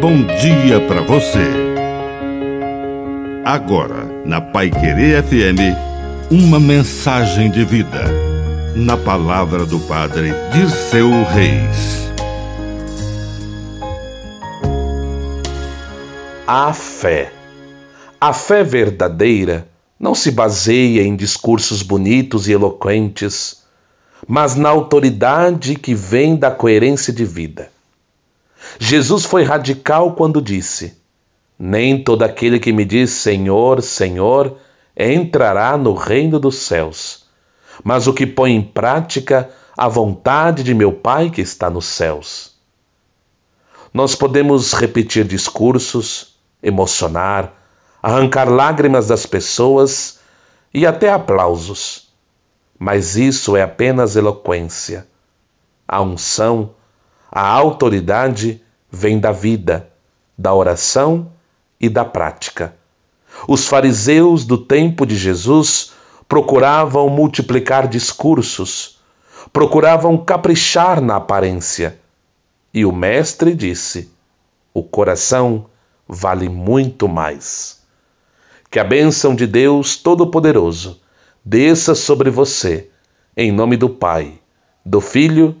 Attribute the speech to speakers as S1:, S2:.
S1: bom dia para você. Agora, na Pai Querer FM, uma mensagem de vida. Na palavra do Padre Dirceu Reis.
S2: A fé. A fé verdadeira não se baseia em discursos bonitos e eloquentes, mas na autoridade que vem da coerência de vida. Jesus foi radical quando disse: Nem todo aquele que me diz Senhor, Senhor entrará no reino dos céus, mas o que põe em prática a vontade de meu Pai que está nos céus. Nós podemos repetir discursos, emocionar, arrancar lágrimas das pessoas e até aplausos, mas isso é apenas eloquência. A unção, a autoridade vem da vida, da oração e da prática. Os fariseus do tempo de Jesus procuravam multiplicar discursos, procuravam caprichar na aparência. E o Mestre disse: o coração vale muito mais. Que a bênção de Deus Todo-Poderoso desça sobre você, em nome do Pai, do Filho